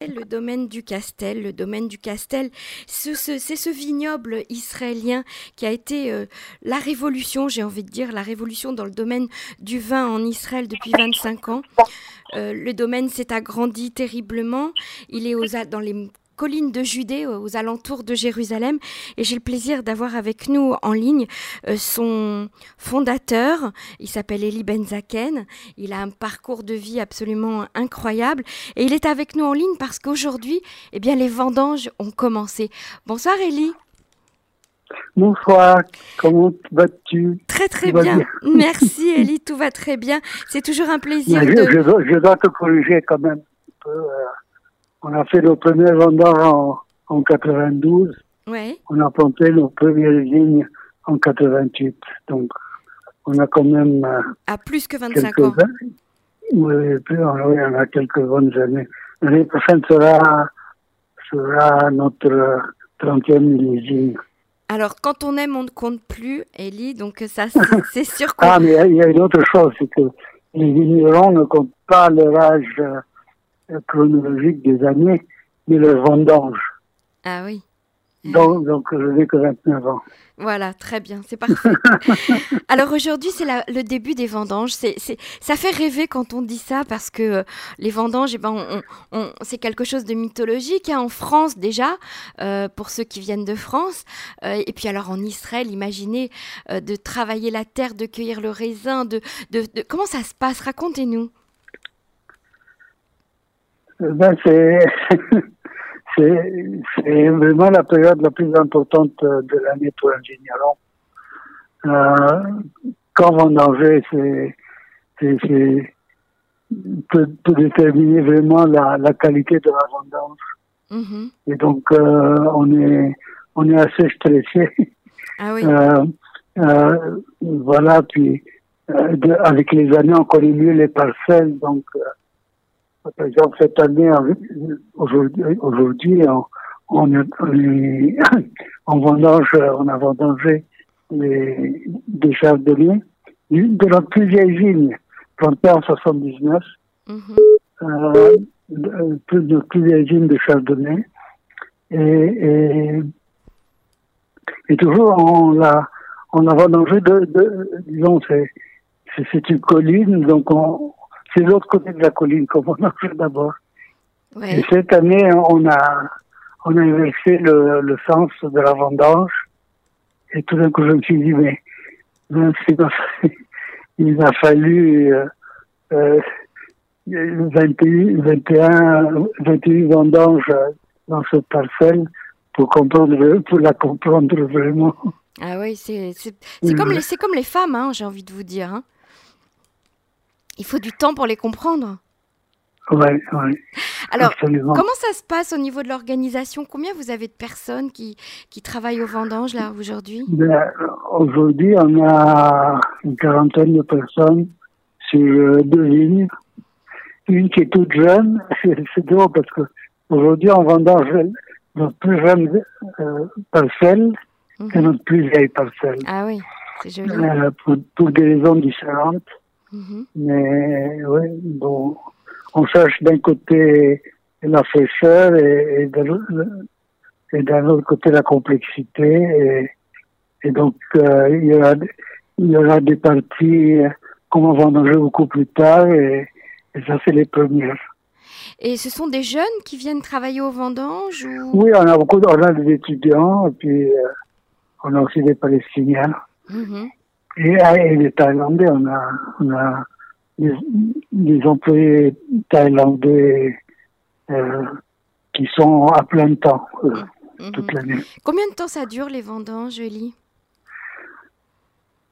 Le domaine du Castel, le domaine du Castel, c'est ce, vignoble israélien qui a été euh, la révolution, j'ai envie de dire, la révolution dans le domaine du vin en Israël depuis 25 ans. Euh, le domaine s'est agrandi terriblement. Il est dans les collines de Judée, aux alentours de Jérusalem. Et j'ai le plaisir d'avoir avec nous en ligne euh, son fondateur. Il s'appelle Eli Benzaken. Il a un parcours de vie absolument incroyable. Et il est avec nous en ligne parce qu'aujourd'hui, eh bien, les vendanges ont commencé. Bonsoir Eli. Bonsoir, comment vas-tu? Très très bien. Merci Eli, tout va très bien. C'est toujours un plaisir. Je, de... je, dois, te corriger quand même un peu. Euh, on a fait nos premiers vendanges en, en 92. Ouais. On a planté nos premières vignes en 88. Donc, on a quand même. Euh, à plus que 25 ans. Oui, plus, on a quelques bonnes années. L'année prochaine sera, sera notre 30e millésime. Alors, quand on aime, on ne compte plus, Ellie, donc ça, c'est sûr qu'on... ah, mais il y, a une autre chose, c'est que les vignerons ne comptent pas leur âge euh, chronologique des années, mais le vendange. Ah oui. Donc, donc je n'ai que 29 ans. Voilà, très bien, c'est parfait. Alors aujourd'hui, c'est le début des vendanges. C'est, ça fait rêver quand on dit ça parce que euh, les vendanges, eh ben, on, c'est quelque chose de mythologique hein, en France déjà, euh, pour ceux qui viennent de France. Euh, et puis alors en Israël, imaginez de travailler la terre, de cueillir le raisin, de, de, de... comment ça se passe? Racontez-nous. Ben, c'est, c'est, vraiment la période la plus importante de l'année pour un vigneron. Euh, quand vendanger, c'est, c'est, c'est peut, peut, déterminer vraiment la, la qualité de la vendange. Mm-hmm. Et donc, euh, on est, on est assez stressé. Ah oui. Euh, euh, voilà, puis euh, avec les années, on connaît mieux les parcelles, donc par exemple, cette année, aujourd'hui, aujourd'hui on, on, on, vendange, on a vendangé les, des chardonnays de notre plus vieille vigne, plantée en 79, mm -hmm. euh, de, de plus vieille vigne de chardonnay. Et, et, et toujours, on a, on a vendangé de, de disons, c'est une colline, donc on, c'est l'autre côté de la colline, comme on a fait d'abord. Et cette année, on a, on a inversé le, le sens de la vendange. Et tout d'un coup, je me suis dit, mais, il a fallu euh, euh, 21, 21, 21 vendanges dans cette parcelle pour comprendre, pour la comprendre vraiment. Ah oui, c'est comme, les, comme les femmes, hein, j'ai envie de vous dire. Hein. Il faut du temps pour les comprendre. Oui, oui. Alors, comment ça se passe au niveau de l'organisation? Combien vous avez de personnes qui, qui travaillent aux vendanges là aujourd'hui? Ben, Aujourd'hui, on a une quarantaine de personnes sur euh, deux lignes. Une qui est toute jeune, c'est drôle parce que aujourd'hui on vendange notre plus jeune euh, parcelle et mhm. notre plus vieille parcelle. Ah oui, c'est joli. Euh, pour, pour des raisons différentes. Mhm. Mais oui, bon, on cherche d'un côté la fraîcheur et, et d'un autre côté la complexité. Et, et donc, euh, il, y aura, il y aura des parties qu'on va vendanger beaucoup plus tard et, ça, c'est les premières. Et ce sont des jeunes qui viennent travailler aux vendanges Oui, on a beaucoup on a des étudiants et puis euh, on a aussi des Palestiniens. Mhm. Et, les Thaïlandais, on a, on a des, employés thaïlandais euh, qui sont à plein temps euh, mm-hmm. toute l'année. Combien de temps ça dure les vendanges, Eli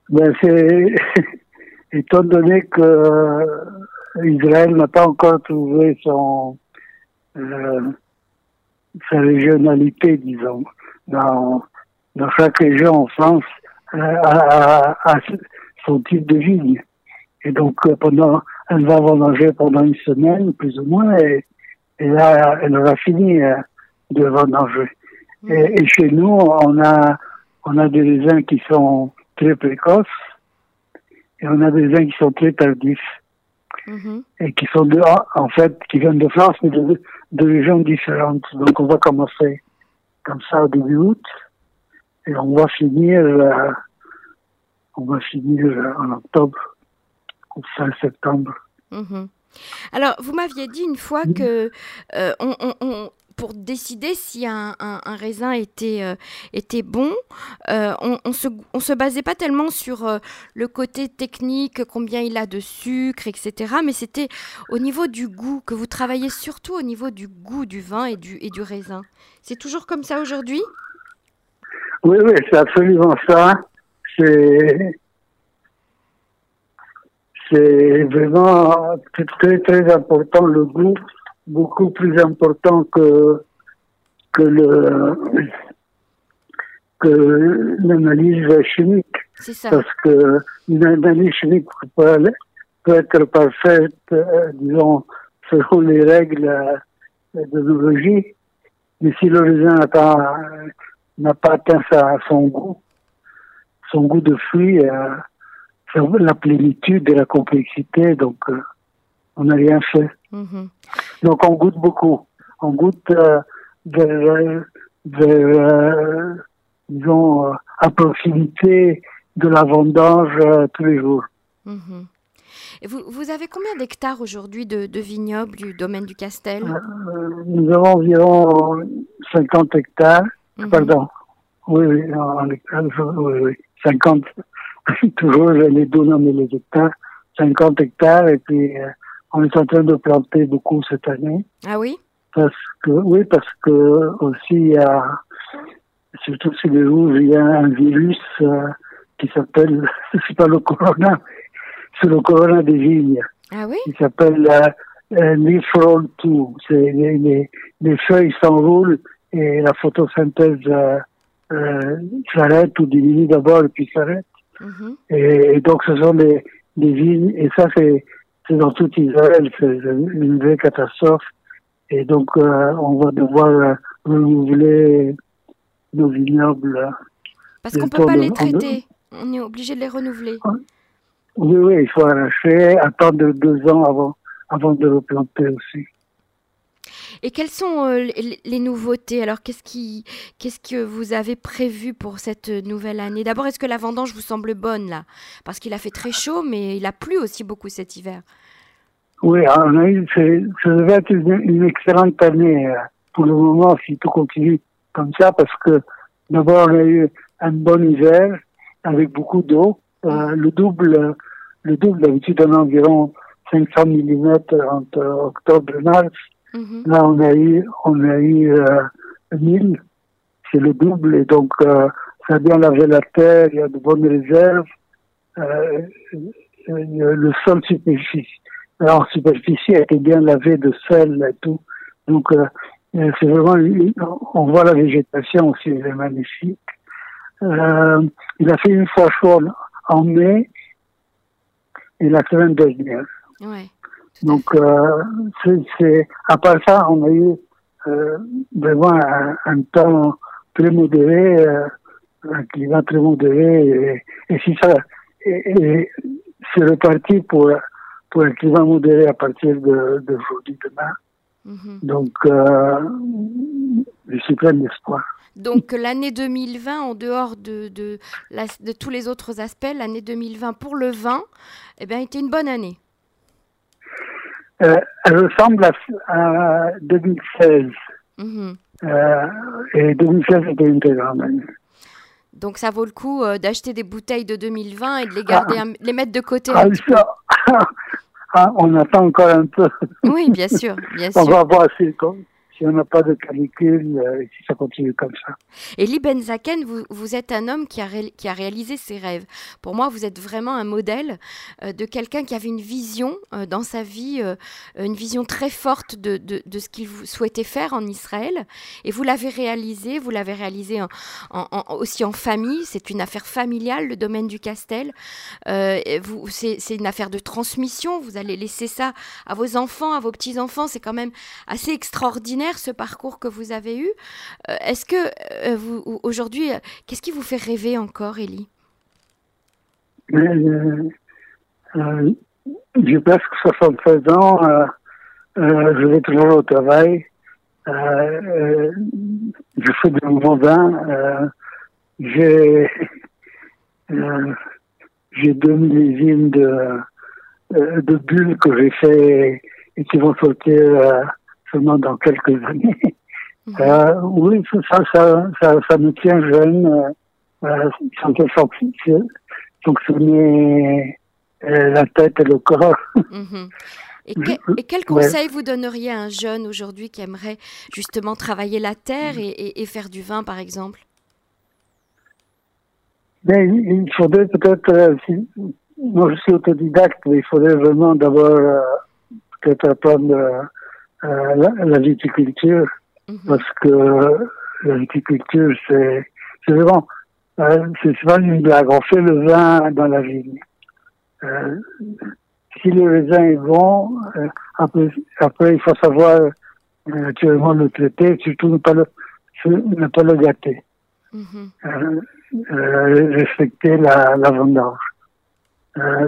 ben, c'est étant donné que Israël n'a pas encore trouvé son euh, sa régionalité, disons. Dans, dans chaque région en France, à, à, son type de vigne. Et donc, euh, pendant, elle va vendanger pendant une semaine, plus ou moins, et, et là, elle aura fini euh, de vendanger. Mmh. Et, et, chez nous, on a, on a des raisins qui sont très précoces, et on a des raisins qui sont très tardifs. mhm. et qui sont de, en fait, qui viennent de France, mais de, de régions différentes. Donc, on va commencer comme ça au début août, et on va finir, euh, on va finir en octobre, ou fin septembre. Mhm. Alors, vous m'aviez dit une fois que euh, pour décider si un, raisin était, euh, bon, euh, on ne se, basait pas tellement sur euh, le côté technique, combien il a de sucre, etc. Mais c'était au niveau du goût, que vous travaillez surtout au niveau du goût du vin et du, et du raisin. C'est toujours comme ça aujourd'hui? Oui, oui, c'est absolument ça. C'est c'est vraiment très, très important le goût beaucoup plus important que que le que l'analyse chimique. Ça. Parce que une analyse chimique peut, peut être parfaite, euh, disons, selon les règles euh, de biologie, mais si le raisin n'a pas, n'a pas atteint sa, son goût, son goût de fruit, euh, la plénitude et la complexité, donc euh, on n'a rien fait. Mm-hmm. Donc on goûte beaucoup. On goûte euh, vers, euh, disons, euh, à proximité de la vendange tous les jours. Mm-hmm. Et vous, vous, avez combien d'hectares aujourd'hui de, de, vignobles du domaine du Castel? Nous avons environ 50 hectares. Mm-hmm. Pardon. Oui, oui, oui, oui, 50. Toujours, les deux nommer les hectares. 50 hectares et puis on est en train de planter beaucoup cette année. Ah oui? Parce que oui, parce que aussi il y a surtout sur les rouges, il y a un virus euh, qui s'appelle c'est pas le corona, c'est le corona des vignes. Ah oui? Il s'appelle euh, euh leaf roll 2. C'est les, les, feuilles s'enroulent et la photosynthèse euh, euh, s'arrête ou diminue d'abord et puis s'arrête. Mm-hmm. et, donc ce sont des, des vignes et ça c'est dans tout Israël, c'est une vraie catastrophe. Et donc, euh, on va devoir euh, renouveler nos vignobles. Parce qu'on ne peut pas les traiter. On est obligé de les renouveler. Oui, oui, il faut arracher, attendre deux ans avant, avant de replanter aussi. Et quelles sont les, nouveautés? Alors, qu'est-ce, qui, qu'est-ce que vous avez prévu pour cette nouvelle année? D'abord, est-ce que la vendange vous semble bonne là? Parce qu'il a fait très chaud, mais il a plu aussi beaucoup cet hiver. Oui, on a eu, ça devait être une, excellente année pour le moment si tout continue comme ça, parce que d'abord on a eu un bon hiver avec beaucoup d'eau, euh, le double, le double d'habitude on a environ 500 mm entre octobre et mars. Mhm. Là, on a eu, on a eu euh, 1000, c'est le double, et donc euh, ça a bien lavé la terre, il y a de bonnes réserves. Euh, le sol superficie, en superficie a été bien lavé de sel et tout. Donc, euh, c'est vraiment, on voit la végétation aussi, elle est magnifique. Euh, il a fait une fois chaud en mai et la semaine dernière. Ouais. Donc, euh, c'est, à part ça, on a eu euh, vraiment un, temps très modéré, euh, un climat très modéré, et, et si ça, c'est reparti pour, pour un climat modéré à partir de, de aujourd'hui, demain. Mm-hmm. Donc, je suis plein d'espoir. Donc l'année 2020, en dehors de, de, de, tous les autres aspects, l'année 2020 pour le vin, eh bien, était une bonne année. Euh, elle ressemble à, 2016. Mhm. Euh, et 2016 était une. Donc ça vaut le coup euh, d'acheter des bouteilles de 2020 et de les garder, ah. les mettre de côté. Ah, ça, ah, on attend encore un peu. Oui, bien sûr, bien sûr. On va voir si, si on n'a pas de canicule, euh, si ça continue comme ça. Elie Benzaken, vous, vous êtes un homme qui a, réalisé ses rêves. Pour moi, vous êtes vraiment un modèle euh, de quelqu'un qui avait une vision euh, dans sa vie, une vision très forte de ce qu'il souhaitait faire en Israël. Et vous l'avez réalisé, vous l'avez réalisé en, aussi en famille. C'est une affaire familiale, le domaine du Castel. c'est une affaire de transmission. Vous allez laisser ça à vos enfants, à vos petits-enfants. C'est quand même assez extraordinaire ce parcours que vous avez eu. Euh, est-ce que euh, vous aujourd'hui, euh, qu'est-ce qui vous fait rêver encore, Élie? J'ai presque 76 ans, je vais toujours au travail. Je fais de nouveaux vins. j'ai j'ai deux millésimes de, de bulles que j'ai fait et qui vont sortir seulement dans quelques années. Mhm. oui, ça, ça, ça, ça, me tient jeune. Euh, ça me fait fonctionner la tête et le corps. Mhm. Et, quel conseil vous donneriez à un jeune aujourd'hui qui aimerait justement travailler la terre et, faire du vin, par exemple? Mais Il faudrait peut-être, euh, moi je suis autodidacte, mais il faudrait vraiment d'abord euh, peut-être apprendre euh, la, viticulture, mhm. parce que la viticulture, c'est vraiment, c'est souvent une blague. On fait le vin dans la vigne. Euh, si le raisin est bon, euh, après, après, il faut savoir euh, naturellement le traiter, surtout ne pas le, ne pas le gâter. Euh, respecter la, la vendange.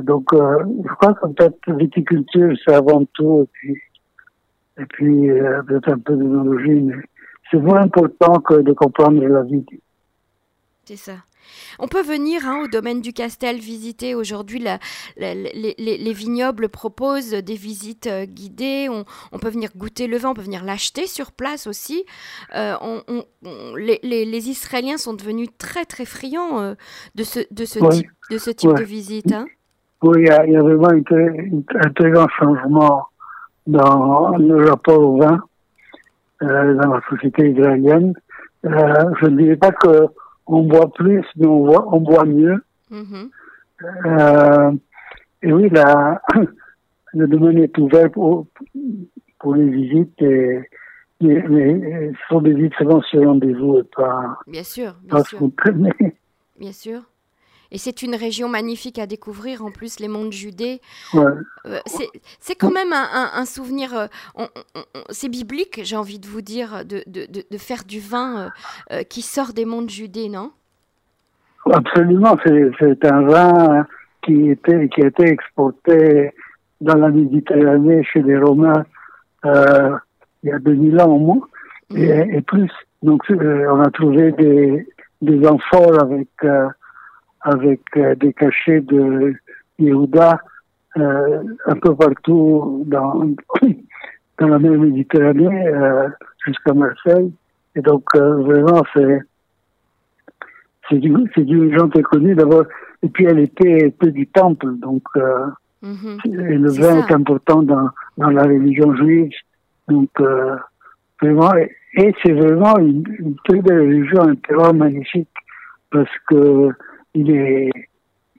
donc, je crois que peut-être viticulture, c'est avant tout, et puis, et puis peut-être un peu d'ethnologie, mais c'est moins important que de comprendre la vie. C'est ça. On peut venir hein, au domaine du Castel visiter. Aujourd'hui, les, vignobles proposent des visites euh, guidées. On, peut venir goûter le vin, on peut venir l'acheter sur place aussi. Euh, les, Israéliens sont devenus très très friands euh, de ce, de ce type, de, ce type de visite. Hein. Oui, il y, a, vraiment un très grand changement dans le rapport au vin dans la société israélienne. je ne dirais pas que on boit plus, mais on boit, on boit mieux. Mm-hmm. Euh, et oui, la, le domaine est ouvert pour, pour les visites, et, mais, mais ce sont des visites sur rendez-vous et pas, bien sûr, bien sûr. Bien sûr. Et c'est une région magnifique à découvrir, en plus, les monts de Judée. Euh, c'est quand même un, souvenir, euh, c'est biblique, j'ai envie de vous dire, de, de, de, faire du vin euh, qui sort des monts de Judée, non? Absolument, c'est un vin qui, était, qui a été exporté dans la Méditerranée chez les Romains il y a 2000 ans au moins, et, mhm. et, plus. Donc on a trouvé des, des amphores avec avec euh, des cachets de Yehuda euh, un peu partout dans, dans la mer Méditerranée euh, jusqu'à Marseille. Et donc vraiment c'est c'est du c'est du gens très connu d'abord et puis elle était peu du temple donc mhm. le vin est important dans dans la religion juive donc vraiment et, c'est vraiment une, une, très belle religion un terroir magnifique parce que il est,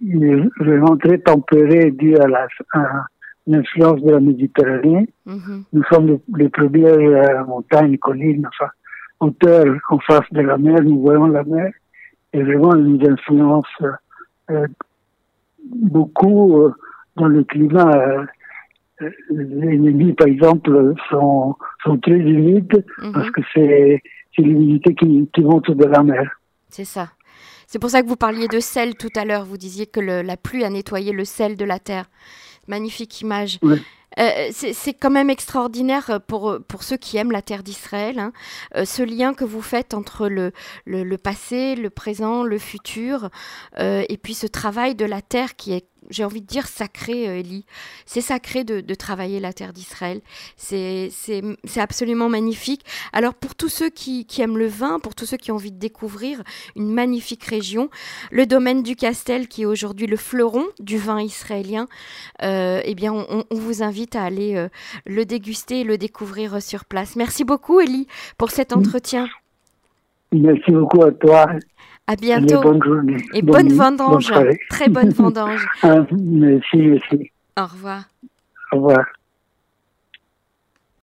il est vraiment très tempéré dû à la l'influence de la Méditerranée. Mm-hmm. Nous sommes les, premières euh, montagnes, collines, enfin, hauteurs en face de la mer, nous voyons la mer, et vraiment elle nous influence euh, beaucoup euh, dans le climat. les nuits, par exemple, sont, sont très humides mm-hmm. parce que c'est l'humidité qui, qui monte de la mer. C'est ça. C'est pour ça que vous parliez de sel tout à l'heure. Vous disiez que la pluie a nettoyé le sel de la terre. Magnifique image. Euh, c'est quand même extraordinaire pour, pour ceux qui aiment la terre d'Israël, hein. euh, ce lien que vous faites entre le, le, passé, le présent, le futur, euh, et puis ce travail de la terre qui est j'ai envie de dire sacré, Elie. Euh, c'est sacré de, travailler la terre d'Israël. C'est absolument magnifique. Alors pour tous ceux qui, aiment le vin, pour tous ceux qui ont envie de découvrir une magnifique région, le domaine du Castel, qui est aujourd'hui le fleuron du vin israélien, euh, eh bien on, vous invite à aller euh, le déguster et le découvrir sur place. Merci beaucoup, Elie, pour cet entretien. Merci beaucoup à toi. À bientôt. Et bonne journée. Et bonne, vendange. Très bonne vendange. Ah, merci, merci. Au revoir. Au revoir.